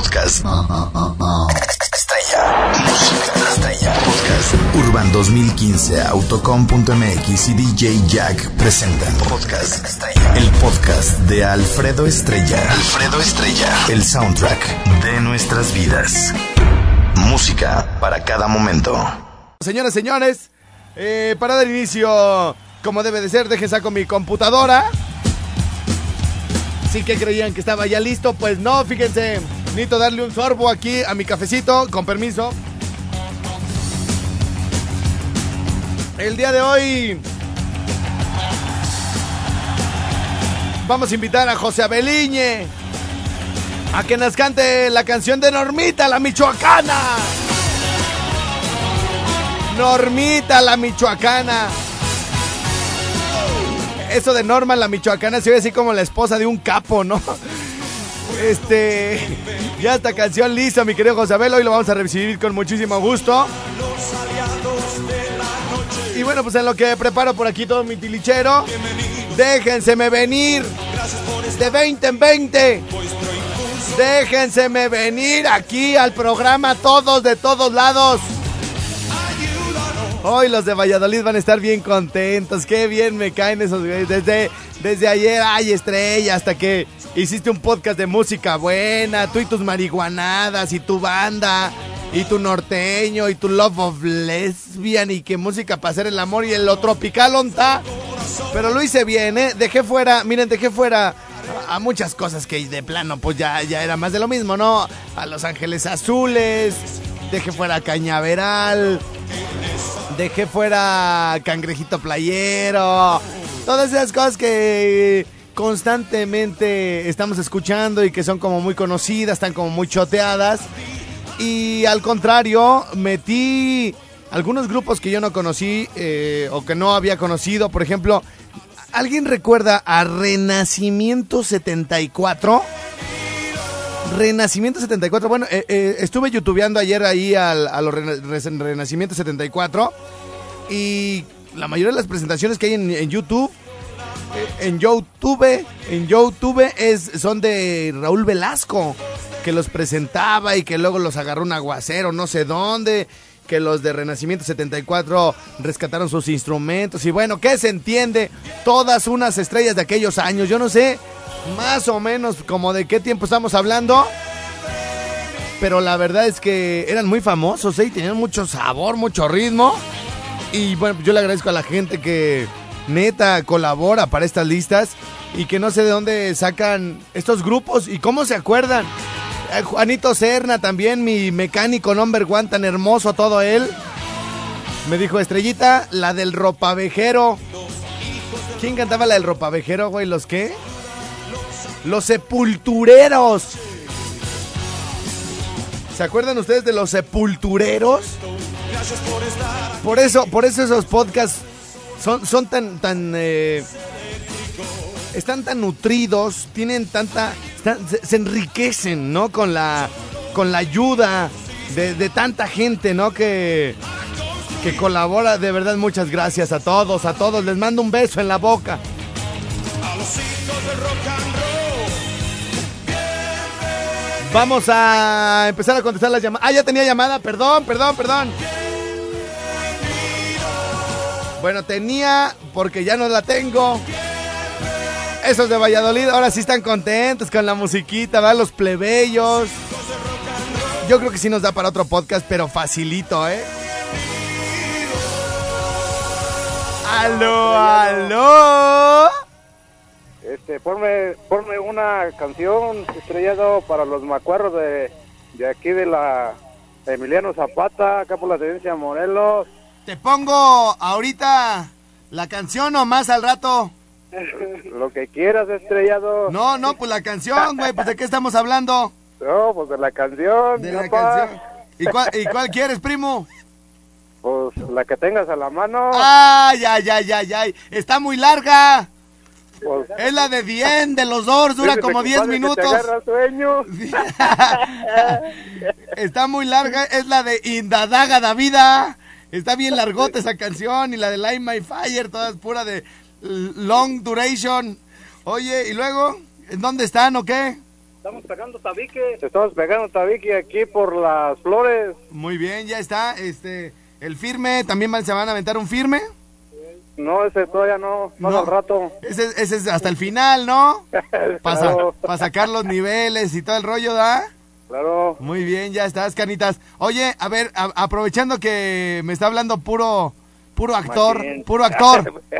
Podcast. Estrella. Música estrella. Podcast. Urban 2015, Autocom.mx y DJ Jack presentan Podcast Estrella. El podcast de Alfredo Estrella. Alfredo Estrella. El soundtrack de nuestras vidas. Música para cada momento. Señoras, señores, eh, para dar inicio, como debe de ser, dejen saco mi computadora. Sí que creían que estaba ya listo, pues no, fíjense. Necesito darle un sorbo aquí a mi cafecito, con permiso. El día de hoy vamos a invitar a José Abeliñe a que nos cante la canción de Normita, la michoacana. Normita, la michoacana. Eso de Norma, la michoacana, se ve así como la esposa de un capo, ¿no? Este. Ya esta canción lista, mi querido José Abel. Hoy lo vamos a recibir con muchísimo gusto. Y bueno, pues en lo que preparo por aquí todo mi tilichero, déjenseme venir de 20 en 20. Déjenseme venir aquí al programa todos de todos lados. Hoy los de Valladolid van a estar bien contentos. Qué bien me caen esos güeyes. Desde, desde ayer, ay, estrella, hasta que hiciste un podcast de música buena. Tú y tus marihuanadas, y tu banda, y tu norteño, y tu love of lesbian, y qué música para hacer el amor y el lo tropical onta. Pero lo hice bien, ¿eh? Dejé fuera, miren, dejé fuera a, a muchas cosas que de plano, pues ya, ya era más de lo mismo, ¿no? A Los Ángeles Azules, dejé fuera a Cañaveral dejé fuera cangrejito playero, todas esas cosas que constantemente estamos escuchando y que son como muy conocidas, están como muy choteadas. Y al contrario, metí algunos grupos que yo no conocí eh, o que no había conocido. Por ejemplo, ¿alguien recuerda a Renacimiento 74? Renacimiento 74. Bueno, eh, eh, estuve youtubeando ayer ahí al, a los Renacimiento 74 y la mayoría de las presentaciones que hay en, YouTube, en YouTube, en YouTube es, son de Raúl Velasco, que los presentaba y que luego los agarró un aguacero, no sé dónde, que los de Renacimiento 74 rescataron sus instrumentos y bueno, ¿qué se entiende? Todas unas estrellas de aquellos años, yo no sé más o menos como de qué tiempo estamos hablando. Pero la verdad es que eran muy famosos, ¿eh? Y tenían mucho sabor, mucho ritmo. Y bueno, yo le agradezco a la gente que neta colabora para estas listas y que no sé de dónde sacan estos grupos y cómo se acuerdan. Eh, Juanito Serna también, mi mecánico number one, tan hermoso todo él. Me dijo, Estrellita, la del ropavejero. ¿Quién cantaba la del ropavejero, güey? ¿Los qué? Los sepultureros. ¿Se acuerdan ustedes de los sepultureros? Por eso, por eso esos podcasts son, son tan, tan, eh, están tan nutridos, tienen tanta, se enriquecen, ¿no? Con la, con la ayuda de, de tanta gente, ¿no? Que, que colabora. De verdad, muchas gracias a todos, a todos. Les mando un beso en la boca. Vamos a empezar a contestar las llamadas. Ah, ya tenía llamada, perdón, perdón, perdón. Bueno, tenía porque ya no la tengo. Esos de Valladolid ahora sí están contentos con la musiquita, ¿verdad? Los plebeyos. Yo creo que sí nos da para otro podcast, pero facilito, ¿eh? ¡Aló, aló! Este, ponme, una canción estrellado para los macuarros de, de aquí de la Emiliano Zapata, acá por la tenencia Morelos. Te pongo ahorita la canción o más al rato. Lo que quieras, estrellado. No, no, pues la canción, güey, pues de qué estamos hablando. No, pues de la canción. De la canción. ¿Y cuál, ¿Y cuál quieres, primo? Pues la que tengas a la mano. Ay, ay, ay, ay, ay. Está muy larga. Pues, Es la de Dien, de los Doors, dura como 10 compadre que te minutos. agarra sueño. Está muy larga, es la de Indadaga Davida. Está bien largota esa canción y la de Light My Fire, todas pura de long duration. Oye, ¿y luego? ¿En dónde están o qué? Estamos pegando tabique. Estamos pegando tabique aquí por las flores. Muy bien, ya está. Este, el firme, ¿también se van a aventar un firme? No, ese todavía no, más No. al rato. Ese, ese es hasta el final, ¿no? Para Claro. sacar los niveles y todo el rollo, ¿da? Claro. Muy bien, ya estás, canitas. Oye, a ver, a- aprovechando que me está hablando puro, puro actor, puro actor.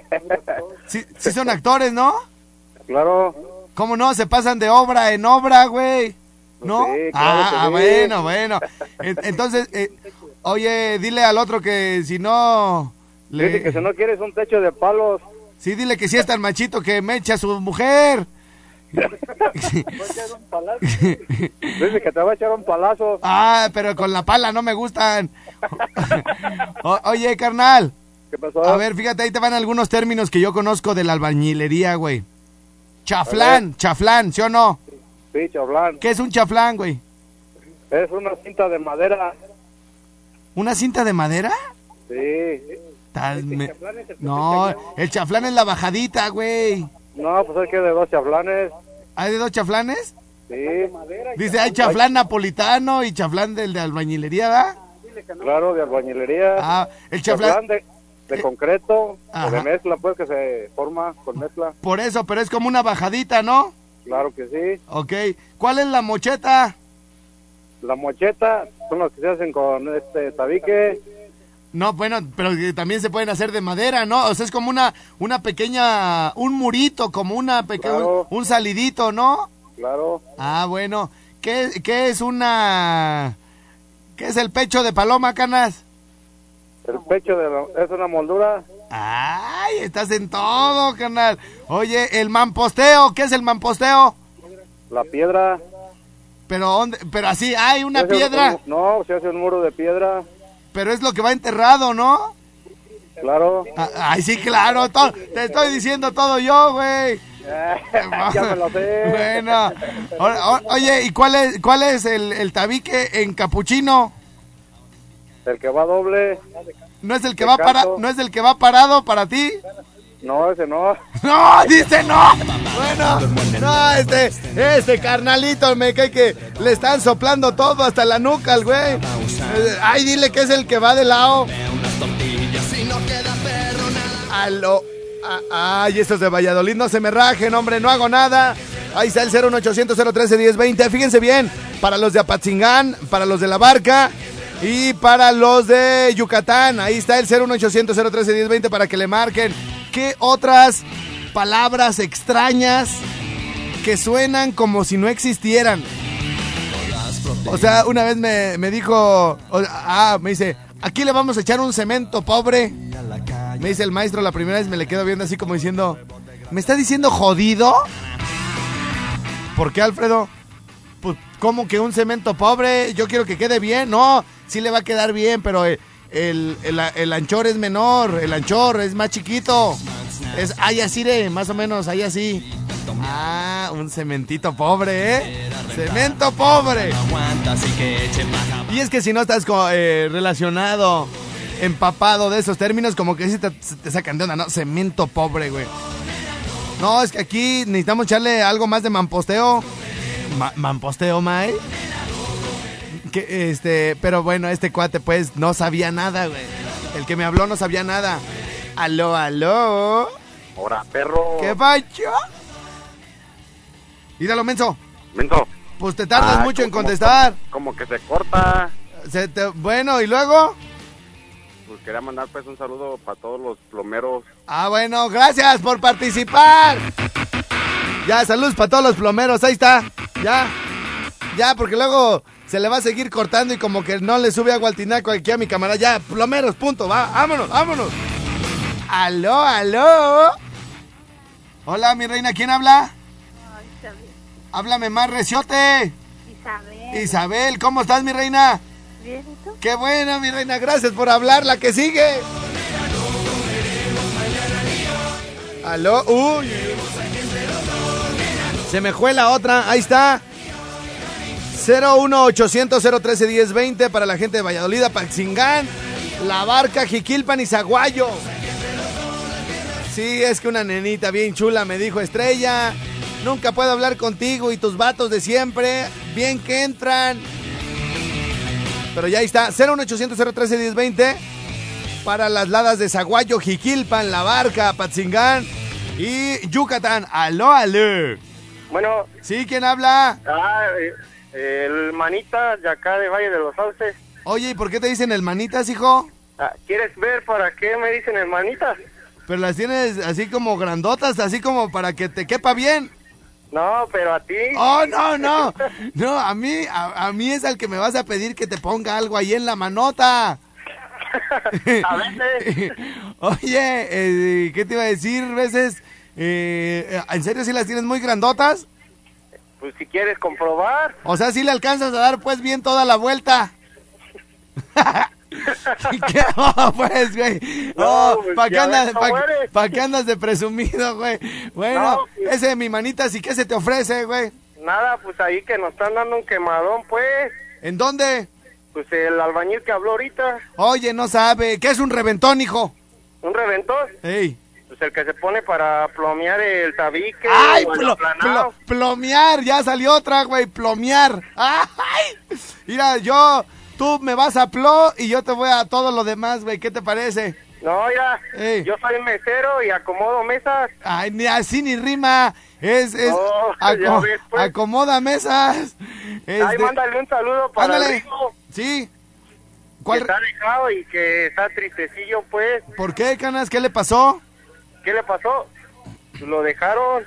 Sí, sí son actores, ¿no? Claro. ¿Cómo no? Se pasan de obra en obra, güey. ¿No? Sí, claro ah, ah, sí. bueno, bueno. En- Entonces, eh, oye, dile al otro que si no... le- Dice que si no quieres un techo de palos. Sí, dile que si es tan machito que me echa a su mujer. Dice que te va a echar un palazo. ah, pero con la pala no me gustan. O- oye, carnal. ¿Qué pasó? A ver, fíjate, ahí te van algunos términos que yo conozco de la albañilería, güey. Chaflán, chaflán, ¿sí o no? Sí, chablán. ¿Qué es un chaflán, güey? Es una cinta de madera. ¿Una cinta de madera? Sí. Tal me- No, el chaflán es la bajadita, güey. No, pues es que de dos chablanes. ¿Hay de dos chaflanes? Sí. Dice, hay chaflán napolitano y chaflán del de albañilería, ¿verdad? Claro, de albañilería. Ah, el chaflán... Chablán de, de concreto. Ajá. de mezcla, pues que se forma con mezcla. Por eso, pero es como una bajadita, ¿no? Claro que sí. Ok. ¿Cuál es la mocheta? La mocheta son las que se hacen con este tabique. No, bueno, pero también se pueden hacer de madera, ¿no? O sea, es como una, una pequeña, un murito, como una pequeña, Claro. un salidito, ¿no? Claro. Ah, bueno. ¿Qué, qué es una, qué es el pecho de paloma, canas? El pecho de la- es una moldura. Ay, estás en todo, canal. Oye, el mamposteo, ¿qué es el mamposteo? La piedra. Pero, ¿dónde? pero así, hay una piedra, un- no, se hace un muro de piedra. Pero es lo que va enterrado, ¿no? Claro. Ah, Ay, sí, claro, te estoy diciendo todo yo, güey. ya me lo sé. Bueno, o- oye, ¿y cuál es, cuál es el, el tabique en capuchino? El que va doble. ¿No es el que De va para, no es el que va parado para ti? No, ese no. No, dice no. Bueno, no, este, este carnalito me cae que le están soplando todo hasta la nuca al güey. Ay, dile que es el que va de lado. Aló. Ah, Ay, estos de Valladolid no se me rajen, hombre, no hago nada. Ahí está el 01800 013 1020. Fíjense bien, para los de Apatzingán, para los de La Barca y para los de Yucatán. Ahí está el 01800 013 1020 para que le marquen. ¿Qué otras palabras extrañas que suenan como si no existieran? O sea, una vez me, me dijo, ah, me dice, aquí le vamos a echar un cemento pobre. Me dice el maestro, la primera vez me le quedo viendo así como diciendo, ¿me está diciendo jodido? ¿Por qué, Alfredo? Pues, ¿cómo que un cemento pobre? Yo quiero que quede bien. No, sí le va a quedar bien, pero el, el, el- anchor es menor, el anchor es más chiquito. Es, ay, así de, más o menos, ahí así. Ah, un cementito pobre, ¿eh? Cemento pobre. Y es que si no estás eh, relacionado, empapado de esos términos, como que sí te, te sacan de onda, ¿no? Cemento pobre, güey. No, es que aquí necesitamos echarle algo más de mamposteo. Ma- mamposteo, May. Que, este, pero bueno, este cuate pues no sabía nada, güey. El que me habló no sabía nada. Aló, aló. Ahora, perro. ¿Qué pacho? Ídalo, menso. Mento. Pues te tardas Ah, mucho en como- contestar. Como que se corta. Se te- bueno, ¿y luego? Pues quería mandar pues un saludo para todos los plomeros. Ah, bueno, gracias por participar. Ya, saludos para todos los plomeros, ahí está. Ya, ya, porque luego se le va a seguir cortando y como que no le sube agua al tinaco aquí a mi camarada. Ya, plomeros, punto, va, vámonos, vámonos. Aló, aló. Hola, mi reina, ¿quién habla? Háblame más, reciote. Isabel. Isabel, ¿cómo estás, mi reina? Bien, ¿y tú? Qué buena, mi reina, gracias por hablar, la que sigue. Aló, uy. Se me fue la otra, ahí está. 01800 013 1020 para la gente de Valladolid, Paxingán, La Barca, Jiquilpan y Zaguayo. Sí, es que una nenita bien chula me dijo Estrella. Nunca puedo hablar contigo y tus vatos de siempre. Bien que entran. Pero ya ahí está. 01800 013 1020 para las ladas de Zaguayo, Jiquilpan, La Barca, Patzingán y Yucatán. Aló, aló. Bueno, ¿Sí? ¿Quién habla? ah, eh, el manita de acá de Valle de los Sauces. Oye, ¿y por qué te dicen el manitas, hijo? Ah, ¿Quieres ver para qué me dicen el? Pero las tienes así como grandotas, así como para que te quepa bien. No, pero a ti. Oh, no, no. No, a mí, a, a mí es al que me vas a pedir que te ponga algo ahí en la manota. a veces. Oye, eh, ¿qué te iba a decir? Veces, eh, ¿en serio si las tienes muy grandotas? Pues si quieres comprobar. O sea, si le alcanzas a dar pues bien toda la vuelta. ¿Qué? Oh, pues, güey. No, Oh, pues, ¿para qué, andas, pa- pa' de presumido, güey? Bueno, No, pues- ese de mi manita, ¿sí qué se te ofrece, güey? Nada, pues ahí que nos están dando un quemadón, pues. ¿En dónde? Pues el albañil que habló ahorita. Oye, no sabe. ¿Qué es un reventón, hijo? Un reventón. Ey. Pues el que se pone para plomear el tabique ¡Ay, o plo- plo- plomear! Ya salió otra, güey, plomear. ¡Ay! Mira, yo, tú me vas a plo y yo te voy a todo lo demás, güey. ¿Qué te parece? No, mira, Ey. yo soy mesero y acomodo mesas. Ay, ni así ni rima. Es, es, Oh, aco- ya ves, pues. acomoda mesas. Ay, Este, mándale un saludo para el Sí. que ¿Cuál? está dejado y que está tristecillo, pues. ¿Por qué, canas? ¿Qué le pasó? ¿Qué le pasó? Lo dejaron.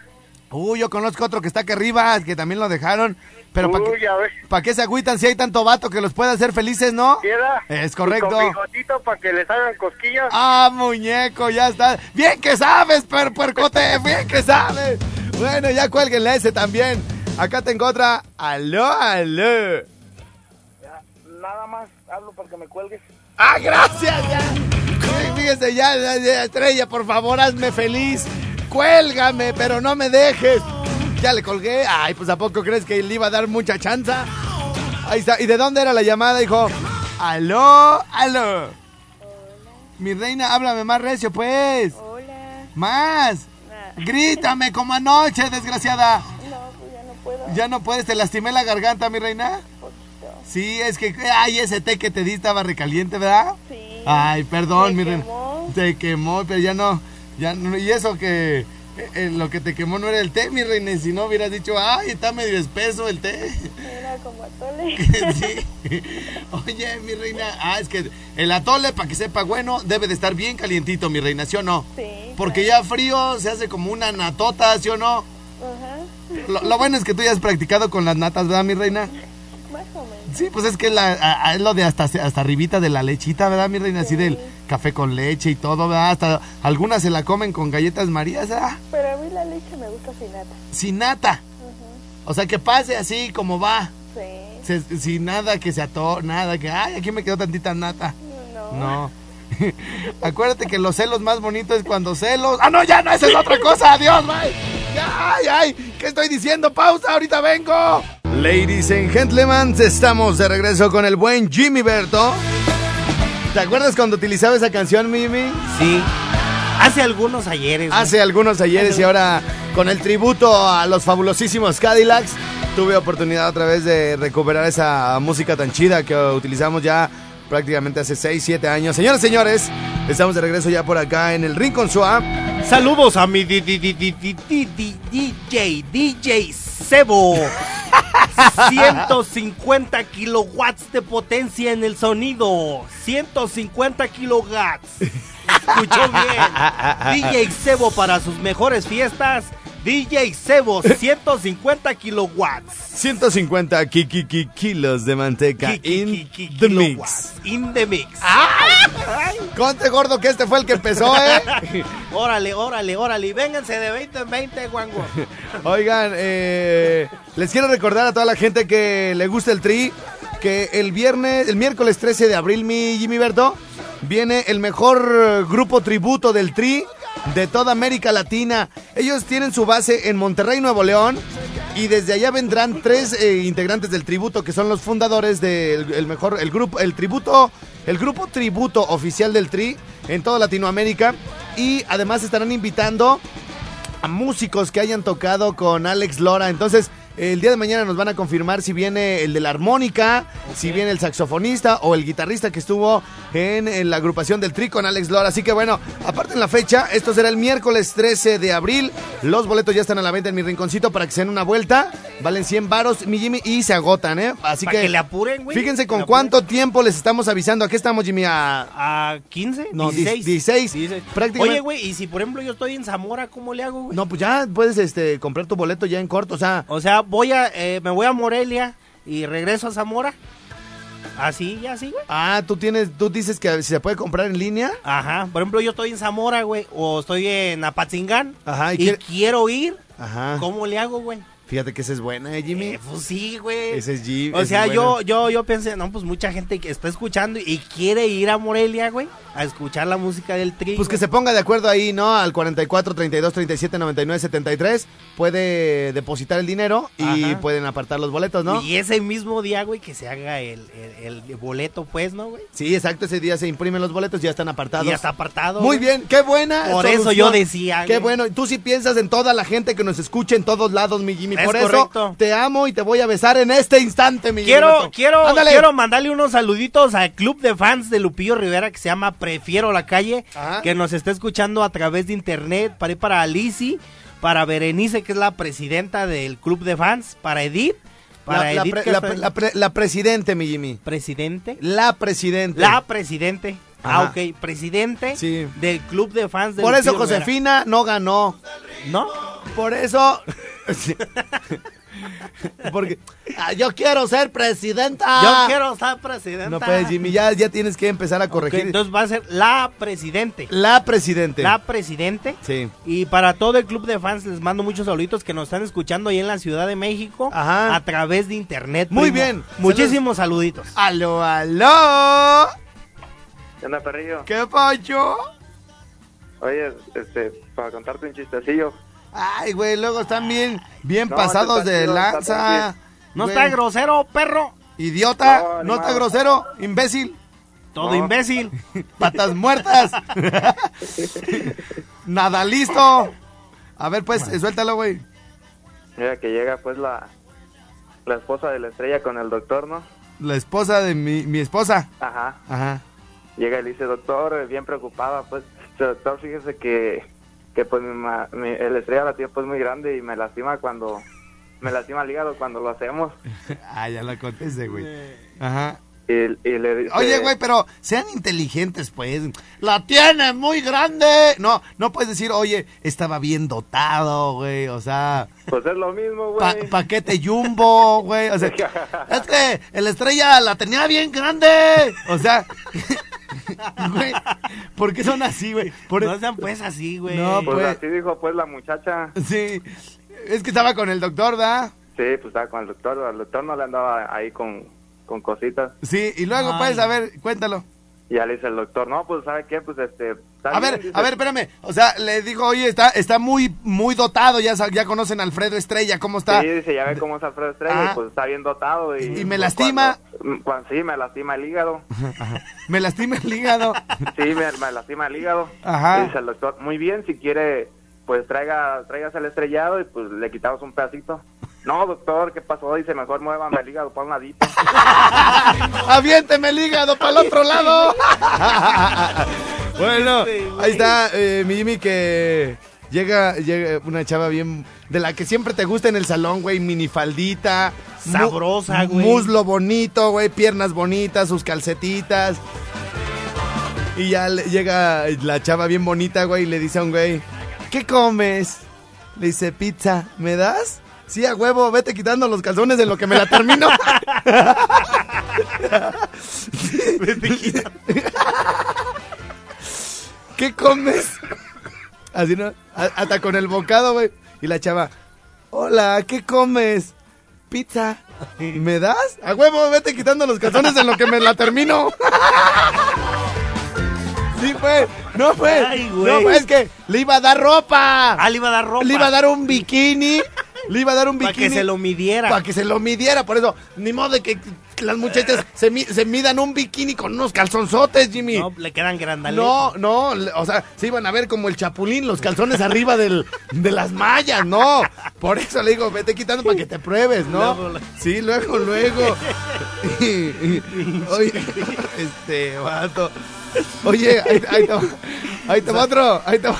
Uy, yo conozco otro que está acá arriba, que también lo dejaron. Pero ¿para qué, ya ves. pa' qué se agüitan si hay tanto vato que los puede hacer felices, no? ¿Queda? Es correcto. Y con bigotito para que les hagan cosquillas. Ah, muñeco, ya está. Bien que sabes, per puercote, bien que sabes. Bueno, ya cuélguenle ese también. Acá tengo otra. Aló, aló. Nada más hablo para que me cuelgues. Ah, gracias, ya. Sí, Fíjese, ya, Estrella, por favor, hazme feliz. Cuélgame, pero no me dejes. Ya le colgué. Ay, pues ¿a poco crees que le iba a dar mucha chanza? Ahí está. ¿Y de dónde era la llamada, hijo? Aló, aló. Mi reina, háblame más recio, pues. Hola. Más. Grítame como anoche, desgraciada. No, pues ya no puedo. Ya no puedes, te lastimé la garganta, mi reina. Poquito. Sí, es que, ay, ese té que te di estaba recaliente, ¿verdad? Sí. Ay, perdón, mi reina. quemó. Te quemó, pero ya no, ya no, y eso que eh, eh, lo que te quemó no era el té, mi reina, y si no hubieras dicho, ay, está medio espeso el té. Era como atole. sí. Oye, mi reina, ah, es que el atole, para que sepa bueno, debe de estar bien calientito, mi reina, ¿sí o no? Sí. Porque ya frío se hace como una natota, ¿sí o no? Ajá. Lo, lo bueno es que tú ya has practicado con las natas, ¿verdad, mi reina? Sí, pues es que es, la, a- a- es lo de hasta, hasta arribita de la lechita, ¿verdad, mi reina? Así del café con leche y todo, ¿verdad? Hasta algunas se la comen con galletas marías, ¿verdad? Pero a mí la leche me gusta sin nata. Sin nata. O sea, que pase así como va. Sí. Se- sin nada que se ató, nada que, ay, aquí me quedó tantita nata. No. No. Acuérdate que los celos más bonitos es cuando celos. Ah, no, ya no, esa es otra cosa. Adiós, bye. Ay, ay, ¿qué estoy diciendo? Pausa, ahorita vengo. Ladies and gentlemen, estamos de regreso con el buen Jimmy Berto. ¿Te acuerdas cuando utilizaba esa canción, Mimi? Sí. Hace algunos ayeres. Hace algunos ayeres y ahora con el tributo a los fabulosísimos Cadillacs, tuve oportunidad otra vez de recuperar esa música tan chida que utilizamos ya prácticamente hace 6, 7 años. Señoras, señores, estamos de regreso ya por acá en el Rincon Swap. Saludos a mi DJ, DJ Sebo. 150 kilowatts de potencia en el sonido. 150 kilowatts. Escuchó bien. DJ Sebo para sus mejores fiestas. DJ Sebo, 150 kilowatts. 150 ki- ki- ki- kilos de manteca in the mix. In the mix. Conte gordo que este fue el que empezó, ¿eh? Órale, órale, órale. Vénganse de 20 en 20, guango. Oigan, eh, les quiero recordar a toda la gente que le gusta el tri que el viernes, el miércoles 13 de abril, mi Jimmy Berto, viene el mejor eh, grupo tributo del tri de toda América Latina. Ellos tienen su base en Monterrey, Nuevo León. Y desde allá vendrán tres eh, integrantes del tributo que son los fundadores del el mejor el grupo el tributo el grupo tributo oficial del tri en toda Latinoamérica y además estarán invitando a músicos que hayan tocado con Alex Lora. Entonces, el día de mañana nos van a confirmar si viene el de la armónica, si viene el saxofonista o el guitarrista que estuvo en, en la agrupación del Tri con Alex Lora. Así que bueno, aparte en la fecha, esto será el miércoles 13 de abril. Los boletos ya están a la venta en mi rinconcito para que se den una vuelta. Valen 100 varos, mi Jimmy, y se agotan, ¿eh? Así Para que, que le apuren, güey. fíjense con cuánto apuren. tiempo les estamos avisando. Aquí estamos, Jimmy, a... ¿A 15? No, 16. 16. Prácticamente- Oye, güey, y si por ejemplo yo estoy en Zamora, ¿cómo le hago, güey? No, pues ya puedes este, comprar tu boleto ya en corto, o sea... O sea, voy a, eh, me voy a Morelia y regreso a Zamora. Así, ya así, güey. Ah, tú tienes, tú dices que se puede comprar en línea. Ajá. Por ejemplo, yo estoy en Zamora, güey, o estoy en Apatzingán. Ajá, y y quiere- quiero ir. Ajá. ¿Cómo le hago, güey? Fíjate que esa es buena, ¿eh, Jimmy? Eh, pues sí, güey. Ese es Jimmy. O sea, yo, yo, yo pensé, no, pues mucha gente que está escuchando y quiere ir a Morelia, güey, a escuchar la música del tri. Pues que se ponga de acuerdo ahí, ¿no? Al 44 32 37 99 73. Puede depositar el dinero y Ajá. pueden apartar los boletos, ¿no? Y ese mismo día, güey, que se haga el, el, el boleto, pues, ¿no, güey? Sí, exacto. Ese día se imprimen los boletos, ya están apartados. Y ya está apartado. Muy güey. bien, qué buena. Por eso yo decía, Qué güey. bueno. Tú sí piensas en toda la gente que nos escucha en todos lados, mi Jimmy. Es Por correcto. eso te amo y te voy a besar en este instante, mi Quiero, Jimmy. quiero, Ándale. quiero mandarle unos saluditos al club de fans de Lupillo Rivera que se llama Prefiero la calle, Ajá. que nos está escuchando a través de internet, para ir para Alici, para Berenice, que es la presidenta del club de fans, para Edith, para La, Edith, la pre- la pre- la presidente, mi Jimmy. presidente. La presidente. La presidente. Ah, Ajá. ok, presidente Sí. del club de fans de Por eso Rivera. Josefina no ganó. ¿No? Por eso. Porque ah, yo quiero ser presidenta. Yo quiero ser presidenta. No puedes, Jimmy, ya, ya tienes que empezar a corregir. entonces va a ser la presidente. la presidente. La presidente. Sí. Y para todo el club de fans les mando muchos saluditos que nos están escuchando ahí en la Ciudad de México Ajá. a través de internet. Muy primo. bien. Muchísimos saluditos. Aló, aló. ¿Qué onda, perrillo? ¿Qué pacho? Oye, este, para contarte un chistecillo. Ay, güey, luego están bien, bien No, pasados está de chido, está lanza. No Güey. está grosero, perro. Idiota, No, está grosero, imbécil, Todo No. imbécil. patas muertas. Nada listo. A ver, pues, suéltalo, güey. Mira que llega pues la, la esposa de la estrella con el doctor, ¿no? La esposa de mi, mi esposa. Ajá. Ajá. Llega y le dice, doctor, eh, bien preocupada, pues, doctor, fíjese que, que pues mi, ma- mi- el estrella la tiene pues muy grande y me lastima cuando, me lastima el hígado cuando lo hacemos. Ah, ya la contesté, güey. Ajá. Y, y le dice, Oye, güey, pero sean inteligentes, pues. La tiene muy grande. No, no puedes decir, oye, estaba bien dotado, güey. O sea, Pues es lo mismo, pa- güey. paquete jumbo, güey. O sea, es que el estrella la tenía bien grande. O sea, güey, ¿por qué son así, güey? Por- No sean pues así, güey. No, Pues pues- así dijo pues la muchacha. Sí, es que estaba con el doctor, ¿da? Sí, pues estaba con el doctor, al doctor no le andaba ahí con, con cositas. Sí, y luego, Ay. pues, a ver, cuéntalo. Y ya le dice el doctor, no, pues ¿sabe qué? Pues este... A bien", ver, dice. a ver, espérame. O sea, le dijo, oye, está, está muy, muy dotado. Ya, ya conocen a Alfredo Estrella, ¿cómo está? Sí, dice, ya ve cómo es Alfredo Estrella, Ah. y, pues está bien dotado. Y, ¿Y me pues, lastima? cuando- cuando- sí, me lastima el hígado. Me lastima el hígado. Sí, me, me lastima el hígado. Ajá. Dice el doctor, muy bien, si quiere, pues traiga, traigas el estrellado y pues le quitamos un pedacito. No, doctor, ¿qué pasó? Dice, mejor muévame el hígado para un ladito. Aviénteme el hígado para el otro lado. bueno, ahí está eh, mi Jimmy que llega, llega una chava bien de la que siempre te gusta en el salón, güey, minifaldita, Sabrosa, güey. muslo bonito, güey, piernas bonitas, sus calcetitas. Y ya le- llega la chava bien bonita, güey, y le dice a un güey, ¿qué comes? Le dice, pizza, ¿me das? Sí, a huevo, vete quitando los calzones en lo que me la termino. ¿Qué comes? Así no, hasta con el bocado, güey. Y la chava, hola, ¿qué comes? Pizza. ¿Me das? A huevo, vete quitando los calzones en lo que me la termino. Sí, fue. No fue. Ay, güey. no fue, es que le iba a dar ropa. Ah, le iba a dar ropa. Le iba a dar un bikini le iba a dar un Para bikini. que se lo midiera. Para que se lo midiera, por eso, ni modo de que las muchachas se, mi- se midan un bikini con unos calzonzotes, Jimmy. No, le quedan grandales. No, no, o sea, se iban a ver como el chapulín, los calzones arriba del, de las mallas, no. Por eso le digo, vete quitando para que te pruebes, ¿no? Luego. Sí, luego, luego. Oye, este vato. Oye, ahí, ahí te ahí te va otro, ahí te va.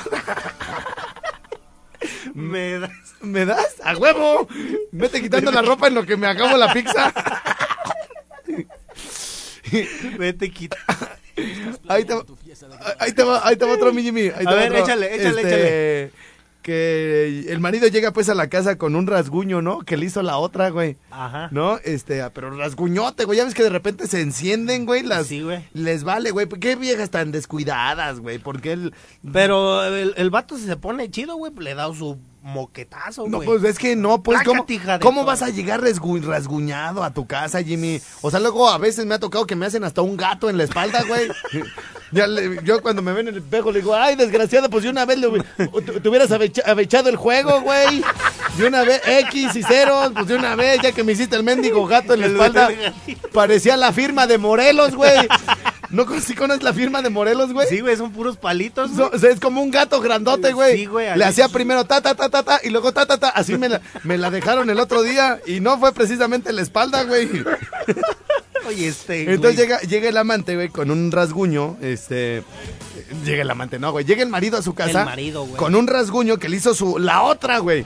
Me das- ¿Me das? ¡A huevo! Vete quitando la ropa en lo que me acabo la pizza. Vete, quita. Ahí te, va- ahí te va, ahí te va otro mi. Ahí te A ver, otro. échale, échale, Este, Que el marido llega pues a la casa con un rasguño, ¿no? Que le hizo la otra, güey. Ajá. ¿No? Este, ah, pero rasguñote, güey. Ya ves que de repente se encienden, güey. Las, Sí, güey. Les vale, güey. ¿Qué viejas tan descuidadas, güey? Porque él... Pero el, el vato si se pone chido, güey, le da su moquetazo, No, güey. pues es que no, pues, ¿cómo, Plácate, hija de cómo vas a llegar rasgu- rasguñado a tu casa, Jimmy? O sea, luego a veces me ha tocado que me hacen hasta un gato en la espalda, güey. Ya le- yo cuando me ven en el espejo le digo, ay, desgraciado, pues de una vez le, te, te hubieras avecha- avechado el juego, güey. De una vez, X y ceros, pues de una vez, ya que me hiciste el mendigo gato en la espalda. Parecía la firma de Morelos, güey. ¿No conoces la firma de Morelos, güey? Sí, güey, son puros palitos. So- güey. o sea, es como un gato grandote, güey. Sí, güey, Le hacía primero ta, ta, ta, ta, ta, y luego ta, ta, ta. Así me la, me la dejaron el otro día. Y no fue precisamente en la espalda, güey. Oye, este. Entonces güey. llega, llega el amante, güey, con un rasguño. Este. Llega el amante, no, güey. Llega el marido a su casa. El marido, güey. Con un rasguño que le hizo su. La otra, güey.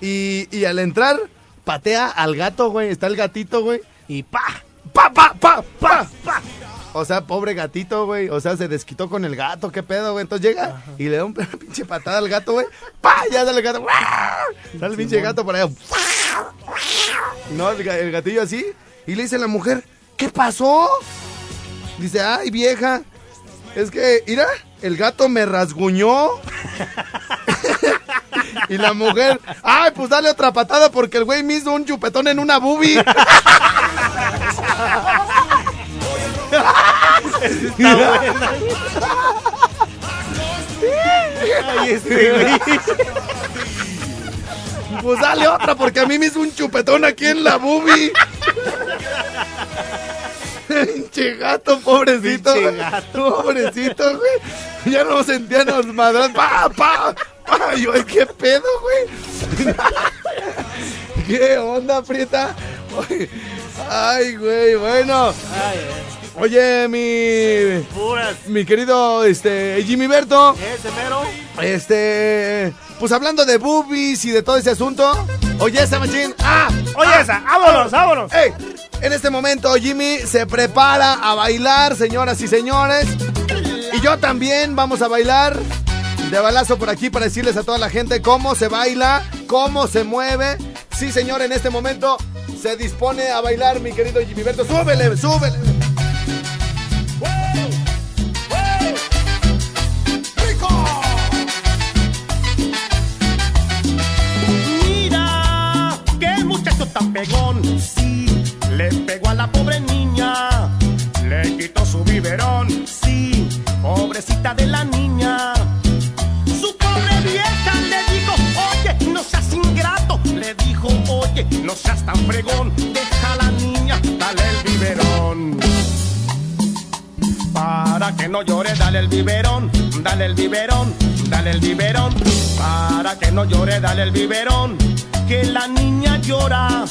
Y, y al entrar, patea al gato, güey. Está el gatito, güey. Y pa. ¡Pa, pa, pa, pa, pa! O sea, pobre gatito, güey. O sea, se desquitó con el gato. ¿Qué pedo, güey? Entonces llega y le da un pinche patada al gato, güey. ¡Pa! Ya sale el gato. Sale el pinche gato por allá. No, el, ga- el gatillo así. Y le dice a la mujer, ¿qué pasó? Dice, ay, vieja. Es que, mira, el gato me rasguñó. y la mujer, ay, pues dale otra patada porque el güey me hizo un chupetón en una boobie. Ay, este, güey. Pues dale otra porque a mí me hizo un chupetón aquí en la boobie. Pinche gato, pobrecito. Pinche gato. Pobrecito, güey. Ya no sentían los madras. Pa, pa, pa. Yo, qué pedo, güey. ¿Qué onda, Prieta? Ay, güey, bueno. Ay, ay, Oye, mi. puras. Mi querido este, Jimmy Berto. Ese mero. Este. Pues hablando de boobies y de todo ese asunto. Oye, esa machín. ¡Ah! Oye, esa. Vámonos, vámonos. ¡Ey! En este momento Jimmy se prepara a bailar, señoras y señores. Y yo también vamos a bailar de balazo por aquí para decirles a toda la gente cómo se baila, cómo se mueve. Sí, señor, en este momento se dispone a bailar mi querido Jimmy Berto. ¡Súbele, súbele! No llore, dale el biberón, dale el biberón, dale el biberón. Para que no llore, dale el biberón, que la niña llora.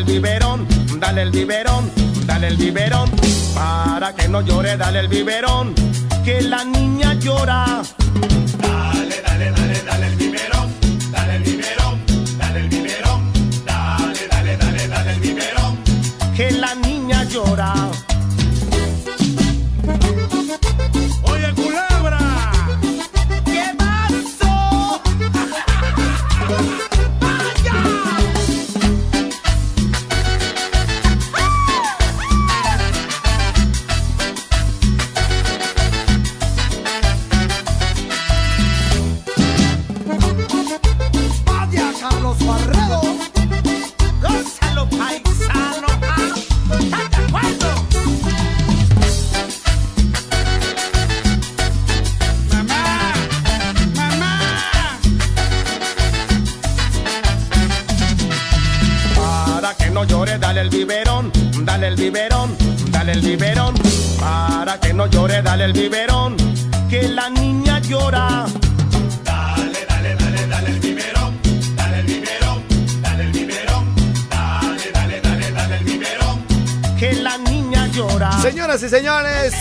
El biberón, dale el biberón, dale el biberón. Para que no llore, dale el biberón. Que la niña llora. Dale, dale, dale, dale el biberón. Señoras y señores,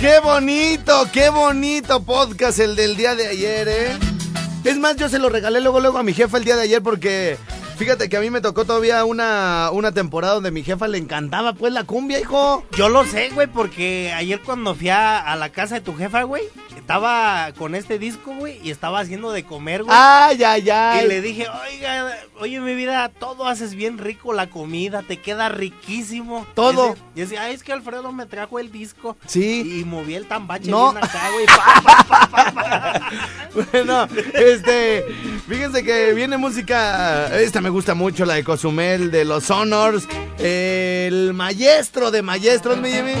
qué bonito, qué bonito podcast el del día de ayer, ¿eh? Es más, yo se lo regalé luego, luego a mi jefa el día de ayer porque fíjate que a mí me tocó todavía una, una temporada donde mi jefa le encantaba pues la cumbia, hijo. Yo lo sé, güey, porque ayer cuando fui a, a la casa de tu jefa, güey, estaba con este disco, güey, y estaba haciendo de comer, güey. Ay, ay, ay. Y le dije, oiga, oye, mi vida, todo haces bien rico la comida, te queda riquísimo. Todo. Y decía, ay, es que Alfredo me trajo el disco. Sí. Y moví el tambache No. bien acá, güey. Bueno, este, fíjense que viene música, esta me gusta mucho, la de Cozumel, de los Honors, el maestro de maestros, mi Jimmy.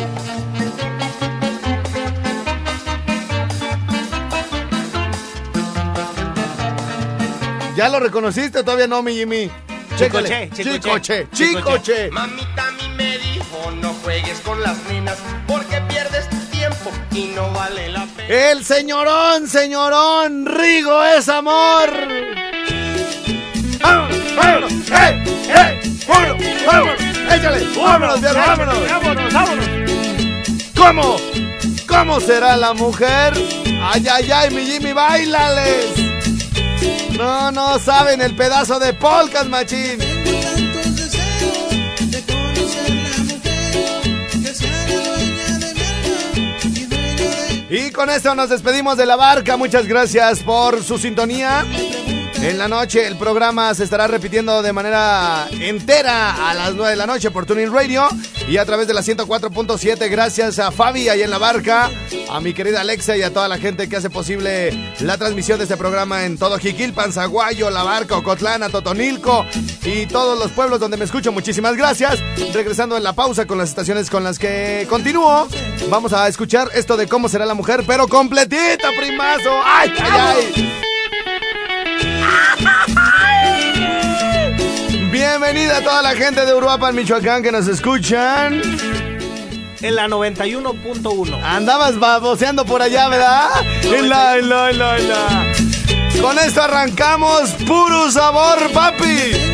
¿Ya lo reconociste o todavía no, mi Jimmy? Chécale. Chicoche, Chicoche, chicoche. Mamita a mí me dijo, no juegues con las nenas porque pierdes tu tiempo y no vale la pena. El señorón, señorón, Rigo es amor. ¡Vámonos, vámonos! ¡Ey, ey! ¡Vámonos, vámonos! ¡Échale! ¡Vámonos, vámonos! Vámonos, vámonos. ¿Cómo? ¿Cómo será la mujer? ¡Ay, ay, ay, mi Jimmy, bailales! No, no saben el pedazo de polcas, machín. Y con esto nos despedimos de la barca. Muchas gracias por su sintonía. En la noche el programa se estará repitiendo de manera entera a las 9 de la noche por Tuning Radio y a través de la 104.7. Gracias a Fabi ahí en la barca, a mi querida Alexa y a toda la gente que hace posible la transmisión de este programa en todo Jiquilpan, Zaguayo, La Barca, Ocotlán, Totonilco y todos los pueblos donde me escucho. Muchísimas gracias. Regresando en la pausa con las estaciones con las que continúo, vamos a escuchar esto de cómo será la mujer, pero completita, primazo. ¡Ay, ay, ay! Bienvenida a toda la gente de Uruapan, Michoacán, que nos escuchan. En la 91.1. Andabas baboseando por allá, ¿verdad? En la, en la, en la, en la. Con esto arrancamos, puro sabor, papi.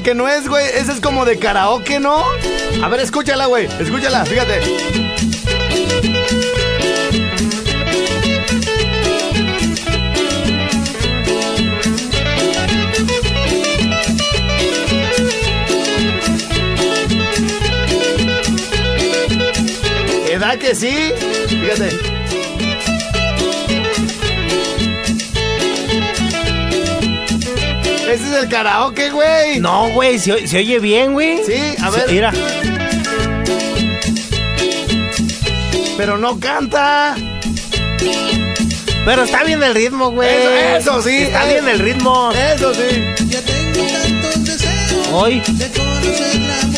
que no es, güey. Esa es como de karaoke, ¿no? A ver, escúchala, güey. Escúchala, fíjate. ¿Edad que sí? Fíjate. Ese es el karaoke, güey. No, güey, se, se oye bien, güey. Sí, a Se- ver. Mira. Pero no canta. Pero está bien el ritmo, güey. Eso, eso sí. Está eh. bien el ritmo. Eso sí. Ya tengo tantos deseos Hoy. de conocer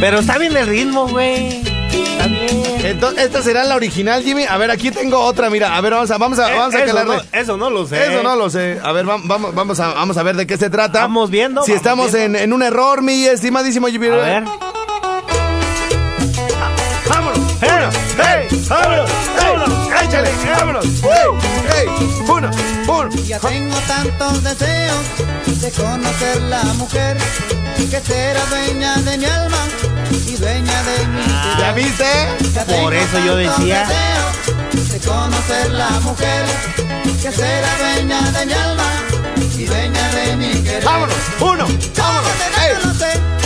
Pero está bien el ritmo, güey. Está bien. Entonces, esta será la original, Jimmy. A ver, aquí tengo otra. Mira, a ver, vamos a, vamos a, vamos a Eh, eso, calarle. no, eso no lo sé. Eso no lo sé. A ver, vam- vamos, vamos, a, vamos a ver de qué se trata. Vamos viendo, Si vamos estamos viendo. En, en un error, mi estimadísimo Jimmy. A ver. ¡Vámonos! ¡Hey! ¡Hey! ¡Vámonos! ¡Hey! ¡Échale! ¡Vámonos! ¡Hey! ¡Uno! ¡Uno! Ya tengo tantos deseos de conocer la mujer que será dueña de mi alma y dueña de mi ¿Ya querer. viste? Ya Por tengo eso yo decía. de conocer la mujer que será dueña de mi alma y dueña de mi querer. ¡Vámonos! ¡Uno! ¿Cómo ¡Vámonos! ¡Hey!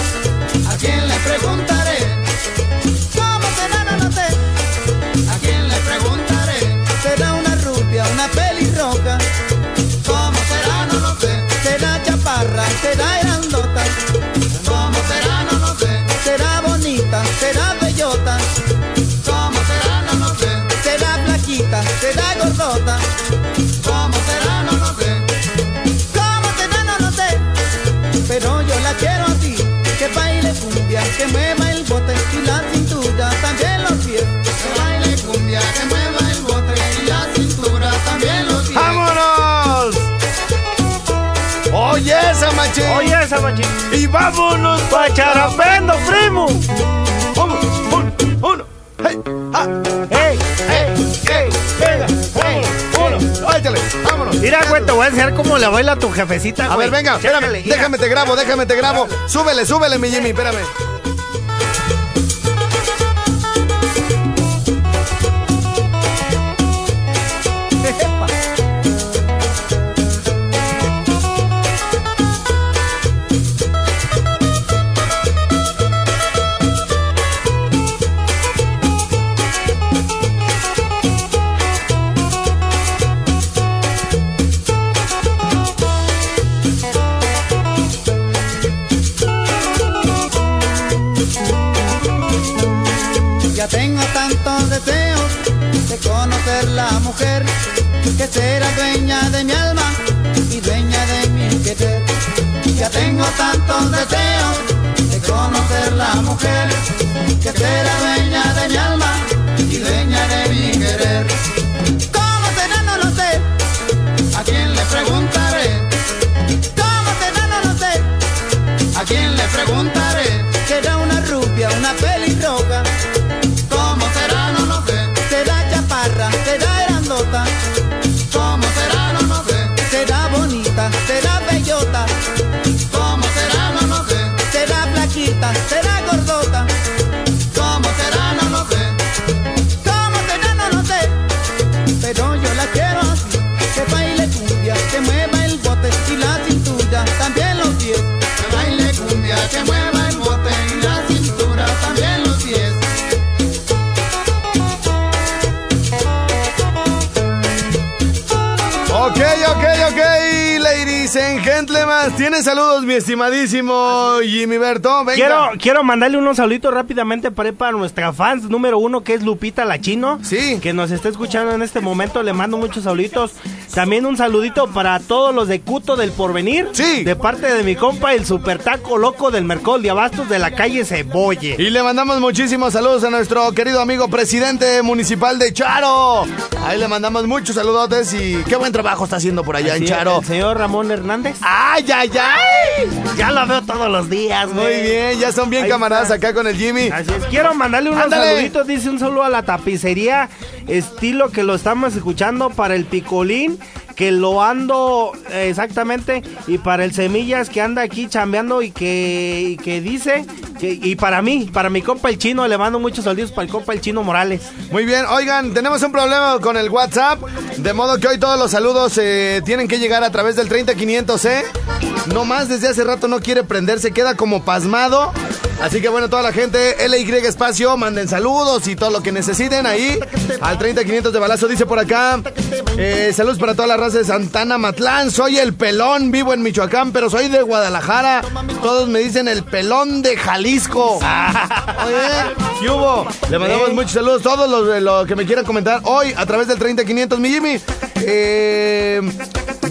Machín. ¡Y vámonos! ¡Pacharapendo, primo! ¡Uno! ¡Uno! ¡Uno! ¡Hey! ¡Ah! ¡Ey! ¡Hey! ¡Hey! ¡Venga! ¡Hey! ¡Uno! ¡Échale! ¡Vámonos! Mira, güey, te voy a enseñar cómo le baila a tu jefecita, A güey. ver, venga, espérame. Chécale, mira. Déjame te grabo, déjame te grabo. Súbele, súbele, mi Jimmy, espérame. Ya tengo tantos deseos de conocer la mujer que será dueña de mi alma y dueña de mi querer. Gentlemen. Tiene saludos, mi estimadísimo Jimmy Berto. Venga. Quiero, quiero mandarle unos saluditos rápidamente para, para nuestra fans número uno, que es Lupita La Chino. Sí. Que nos está escuchando en este momento. Le mando muchos saluditos. También un saludito para todos los de Cuto del Porvenir. Sí. De parte de mi compa, el super taco loco del Mercol de Abastos de la calle Cebolle. Y le mandamos muchísimos saludos a nuestro querido amigo presidente municipal de Charo. Ahí le mandamos muchos saludotes y qué buen trabajo está haciendo por allá en Charo. El señor Ramón Hernández. ¡Ay, ay, ay! Ya lo veo todos los días, Muy güey. bien, ya son bien Ahí camaradas está. acá con el Jimmy. Así es. Quiero mandarle unos Ándale. saluditos. Dice un saludo a la tapicería estilo que lo estamos escuchando para el picolín que lo ando exactamente y para el Semillas que anda aquí chambeando y que, y que dice y para mí, para mi compa el chino, le mando muchos saludos para el compa el chino Morales. Muy bien, oigan, tenemos un problema con el WhatsApp, de modo que hoy todos los saludos eh, tienen que llegar a través del 30500, ¿eh? No más desde hace rato no quiere prenderse, queda como pasmado. Así que bueno, toda la gente, LY Espacio, manden saludos y todo lo que necesiten ahí al 30500 de balazo. Dice por acá, eh, saludos para toda la raza de Santana Matlán. Soy el pelón, vivo en Michoacán, pero soy de Guadalajara. Todos me dicen el pelón de Jalisco. Oye, ¿qué hubo? Le mandamos muchos saludos. Todos los, de lo que me quieran comentar hoy a través del 30500, mi Jimmy. Eh,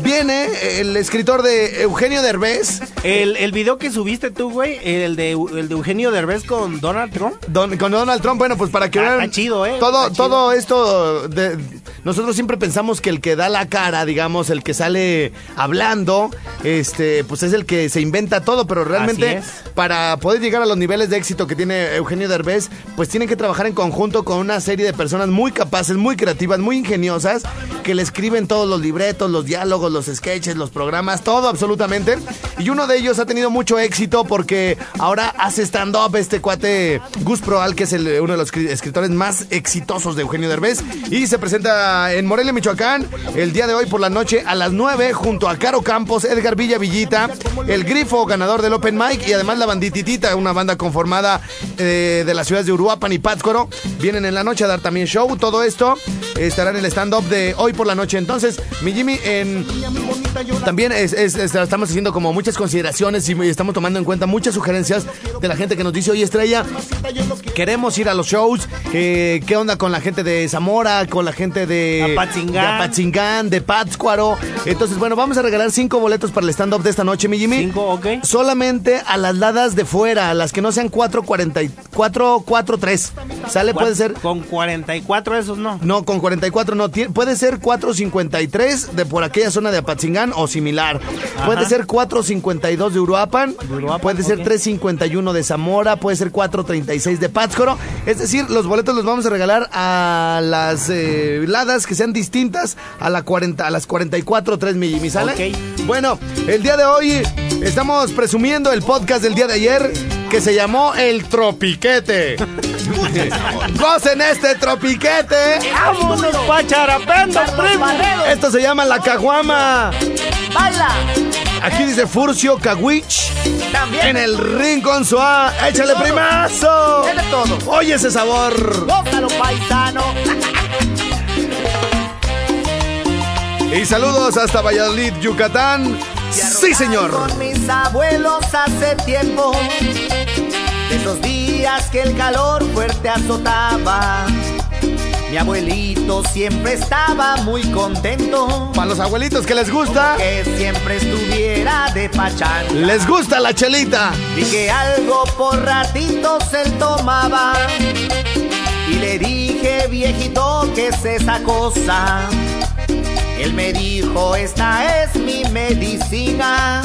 viene el escritor de Eugenio Derbez. El, el video que subiste tú, güey, el de, el de Eugenio Derbez con Donald Trump. Don- con Donald Trump, bueno, pues para que Está- vean. está chido, ¿eh? Todo, Está chido. todo esto. de- nosotros siempre pensamos que el que da la cara, digamos, el que sale hablando, este, pues es el que se inventa todo, pero realmente para poder llegar a los niveles de éxito que tiene Eugenio Derbez, pues tienen que trabajar en conjunto con una serie de personas muy capaces, muy creativas, muy ingeniosas, que le escriben todos los libretos, los diálogos, los sketches, los programas, todo absolutamente. Y uno de ellos ha tenido mucho éxito porque ahora hace stand-up este cuate Gus Proal, que es el- uno de los escri- escritores más exitosos de Eugenio Derbez. Y se presenta en Morelia, Michoacán, el día de hoy por la noche a las 9, junto a Caro Campos, Edgar Villa Villita, el Grifo, ganador del Open Mic, y además la Bandititita, una banda conformada eh, de las ciudades de Uruapan y Pátzcuaro. Vienen en la noche a dar también show. Todo esto estará en el stand-up de hoy por la noche. Entonces, mi Jimmy, en también es- es- es- estamos haciendo como muchas consideraciones y estamos tomando en cuenta muchas sugerencias de la gente que nos dice, oye Estrella, queremos ir a los shows, eh, ¿qué onda con la gente de Zamora, con la gente de Apatzingán. de, Apatzingán, de Pátzcuaro? Entonces, bueno, vamos a regalar cinco boletos para el stand-up de esta noche, mi Jimmy. Cinco, ok. Solamente a las ladas de fuera, a las que no sean 444, 43. ¿Sale? Puede ser... Con 44 esos no. No, con 44 no. Puede ser 453 de por aquella zona de Apatzingán o similar. Puede ser 452 de Uruapan. Uruapan, puede ser ok. 351 de Zamora. Puede ser 436 de Pátzcuaro. Es decir, los boletos los vamos a regalar a las eh, ladas que sean distintas a, la 40, a las 44 3 mi, mi sale. Ok. Bueno, el día de hoy estamos presumiendo el podcast del día de ayer que se llamó El Tropiquete. Gocen este tropiquete. ¡Vámonos pa' charapendo, primo! Esto se llama la caguama. ¡Baila! Aquí dice Furcio Caguich. También. En el rincón suá. Échale primazo. Tiene todo. Oye ese sabor. Gózalo, paisano. Y saludos hasta Valladolid, Yucatán. Sí, señor. Con mis abuelos hace tiempo. De esos días que el calor fuerte azotaba. Mi abuelito siempre estaba muy contento. Para los abuelitos que les gusta, Que siempre estuviera de pachanga. les gusta la chelita. Vi que algo por ratitos él tomaba. Y le dije, viejito, ¿qué es esa cosa? Él me dijo, esta es mi medicina.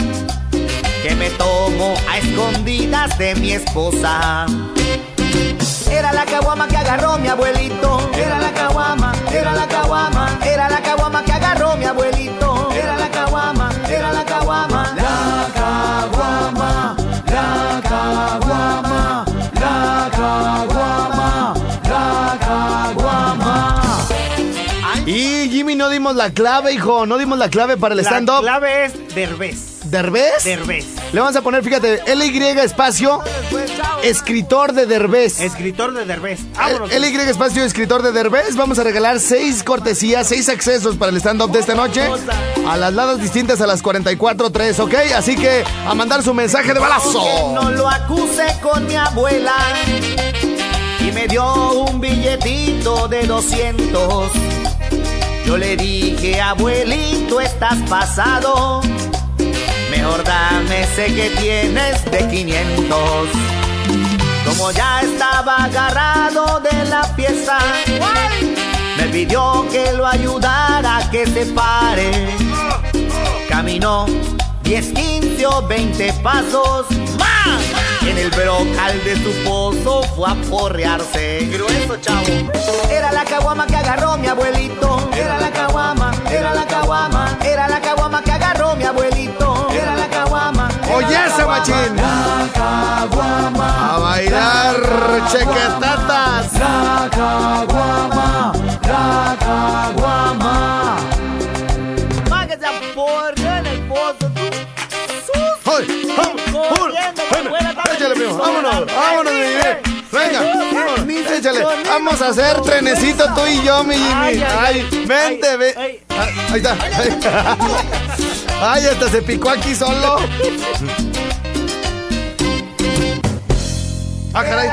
Que me tomo a escondidas de mi esposa. Era la caguama que agarró mi abuelito. Era la caguama, era la caguama, era la caguama que agarró mi abuelito. Dimos la clave, hijo. No dimos la clave para el La stand-up. clave es Derbez. ¿Derbez? Derbez. Le vamos a poner, fíjate, LY espacio, escritor de Derbez. Escritor de Derbez. Vámonos. El- LY espacio, escritor de Derbez. Vamos a regalar seis cortesías, seis accesos para el stand-up de esta noche. A las ladas distintas a las 44.3, ¿ok? Así que a mandar su mensaje de Que balazo. no lo acuse con mi abuela. Y me dio un billetito de 200. Yo le dije, abuelito, estás pasado. Mejor dame ese que tienes de 500. Como ya estaba agarrado de la pieza, me pidió que lo ayudara a que se pare. Caminó 10, 15 o 20 pasos. En el brocal de su pozo fue a porrearse. Grueso, chavo. Era la caguama que agarró mi abuelito. Era la caguama, era la caguama. Era la caguama que agarró mi abuelito. Era la caguama. Oye, ese machín. La caguama. A bailar chequetatas. La caguama, la caguama. Primo! ¡Vámonos! ¡Vámonos, mi Jimmy! ¡Venga! vámonos, Mis ¡Échale! ¡Vamos a hacer trenecito tú y yo, mi Jimmy! Ay. ¡Vente, ve! ay. Ah, Ahí está. ¡Ay, hasta se picó aquí solo! ¡Ah, caray!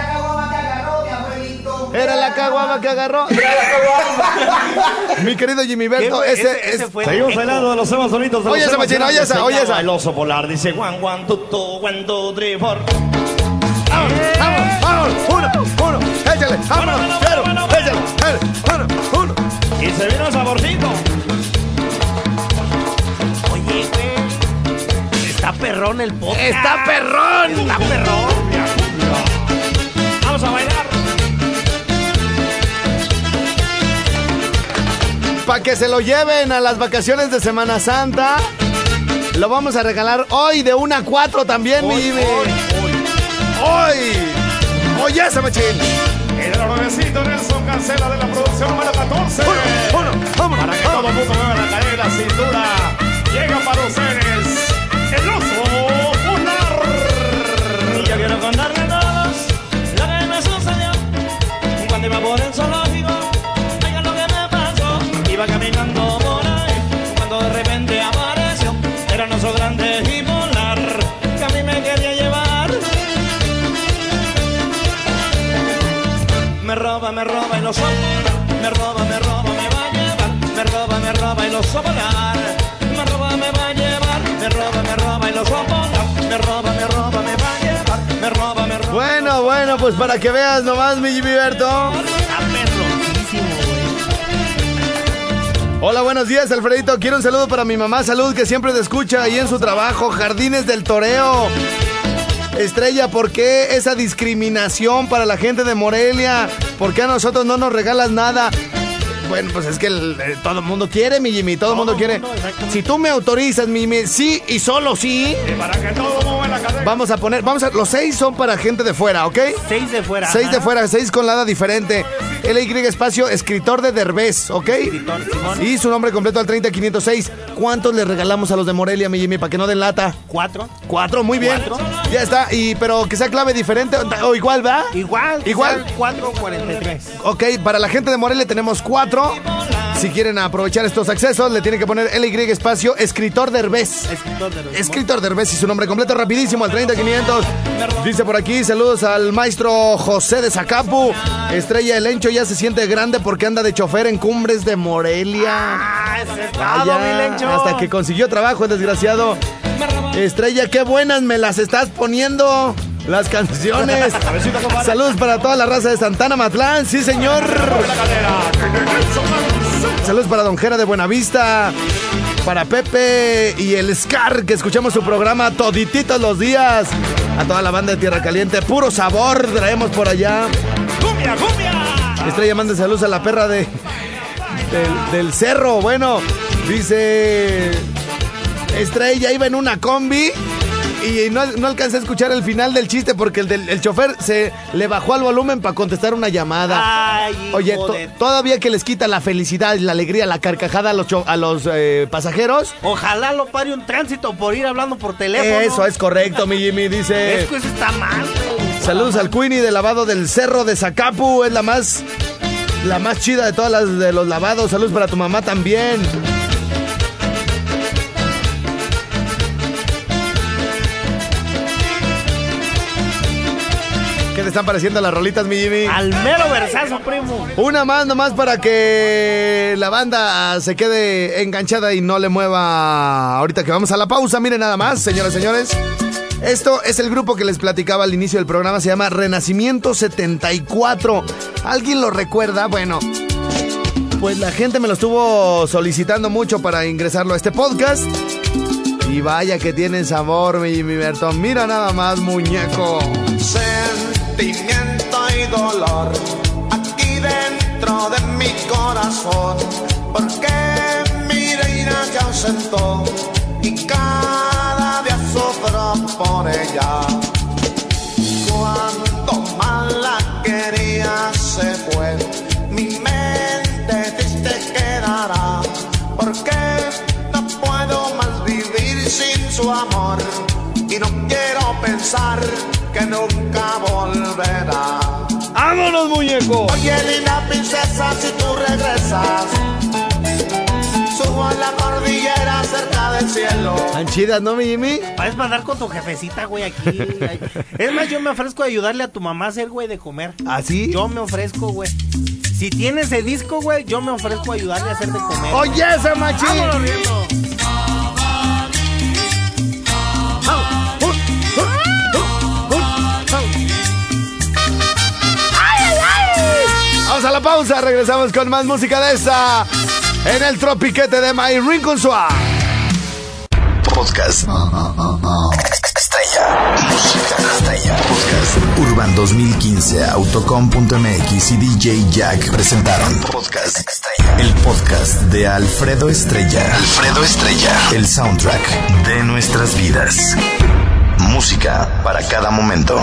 Era la caguama que agarró. Mi querido Jimmy Berto, ese, Ese- ese es- fue- Seguimos bailando de los temas bonitos Oye esa, machina, oye esa, Se oye esa. El oso polar dice one, one, two, two, one, four. ¡Vamos! ¡Vamos! ¡Uno! ¡Uno! ¡Échale! ¡Vámonos! ¡Cero! ¡Échale! ¡Échale! ¡Uno! ¡Uno! Y se vino el saborcito. Oye, güey. Está perrón el podcast. ¡Está perrón! Está perrón. Vamos a bailar. Para que se lo lleven a las vacaciones de Semana Santa. Lo vamos a regalar hoy de 1 a 4 también, mi Jimmy. Hoy. Oye, esa machín. El nuevecito Nelson Cancela de la producción número 14. Uno, uno, vámonos, Para que vámonos. todo el mundo mueva la cadera, la cintura. Llega para ustedes el oso polar. Y yo quiero contarle a todos lo que me sucedió cuando iba por el zoológico. Me roba y lo sopo. Me roba, me roba, me va a llevar. Me roba, me roba y lo sopolar. Me roba, me va a llevar. Me roba, me roba y lo sopolar. Me roba, me roba, me va a llevar. Me roba, me roba. Bueno, bueno, pues para que veas nomás, mi Jimmy Berto. Hola, buenos días, Alfredito. Quiero un saludo para mi mamá Salud, que siempre te escucha ahí en su trabajo. Jardines del Toreo. Estrella, ¿por qué esa discriminación para la gente de Morelia? ¿Por qué a nosotros no nos regalas nada? Bueno, pues es que el- eh, todo el mundo quiere, mi Jimmy, todo el mundo quiere. Si tú me autorizas, mi Jimmy, sí y solo sí, Y para que todo mueva la vamos a poner, vamos a, los seis son para gente de fuera, ¿ok? Seis de fuera. Seis de fuera, seis con lada diferente. LY espacio, escritor de Derbez, ¿ok? Y su nombre completo al 30506. ¿Cuántos le regalamos a los de Morelia, mi Jimmy, para que no den lata? Cuatro. Cuatro, muy bien. Cuatro. Ya está, y pero que sea clave diferente o igual, ¿va? Igual. Igual. sean Cuatro cuarenta y tres. Ok, para la gente de Morelia tenemos cuatro. Si quieren aprovechar estos accesos, le tienen que poner LY espacio, escritor Derbez. Escritor de los Escritor Derbez y su nombre completo rapidísimo al 30500. Dice por aquí, saludos al maestro José de Zacapu. Estrella El Lencho ya se siente grande porque anda de chofer en cumbres de Morelia. Ah, ese es todo, Vaya, mi lencho. hasta que consiguió trabajo el desgraciado. Estrella, qué buenas me las estás poniendo. Las canciones. Saludos para toda la raza de Santana Matlán, sí señor. Saludos para Don Jera de Buenavista. Para Pepe y el Scar, que escuchamos su programa todititos los días. A toda la banda de Tierra Caliente, puro sabor traemos por allá. ¡Cumbia, cumbia! Estrella manda saludos a la perra de del, del cerro. Bueno, dice Estrella iba en una combi y no, no alcancé a escuchar el final del chiste porque el, del, el chofer se le bajó al volumen para contestar una llamada. Ay, Oye, to- todavía que les quita la felicidad, la alegría, la carcajada a los, a los eh, pasajeros. Ojalá lo pare un tránsito por ir hablando por teléfono. Eso es correcto, mi Jimmy, dice. Es que eso está mal. Saludos al Queenie de lavado del Cerro de Zacapu. Es la más, la más chida de todas las de los lavados. Saludos para tu mamá también. ¿Qué te están pareciendo las rolitas, mi Jimmy? Al mero versazo, primo. Una más nomás para que la banda se quede enganchada y no le mueva ahorita que vamos a la pausa. Miren nada más, señoras y señores. Esto es el grupo que les platicaba al inicio del programa, se llama Renacimiento 74. ¿Alguien lo recuerda? Bueno, pues la gente me lo estuvo solicitando mucho para ingresarlo a este podcast. Y vaya que tienen sabor, mi Jimmy Bertón. Mira nada más, muñeco. Sentimiento y dolor aquí dentro de mi corazón, porque mi reina se ausentó pensar que nunca volverá. ¡Vámonos, muñeco! Oye, linda princesa, si tú regresas, subo a la cordillera cerca del cielo. ¿Tan chidas, no, mi Jimmy? Puedes mandar con tu jefecita, güey, aquí. Es más, yo me ofrezco a ayudarle a tu mamá a hacer, güey, de comer. ¿Ah, sí? Yo me ofrezco, güey. Si tienes el disco, güey, yo me ofrezco a ayudarle a hacer de comer. ¡Oye, ese machín! ¡Vámonos riendo! A la pausa, regresamos con más música de esta en el tropiquete de My Rincon. Podcast. Estrella. Música estrella. Podcast. Urban 2015, Autocom.mx y DJ Jack presentaron Podcast Estrella. El podcast de Alfredo Estrella. Alfredo Estrella. El soundtrack de nuestras vidas. Música para cada momento.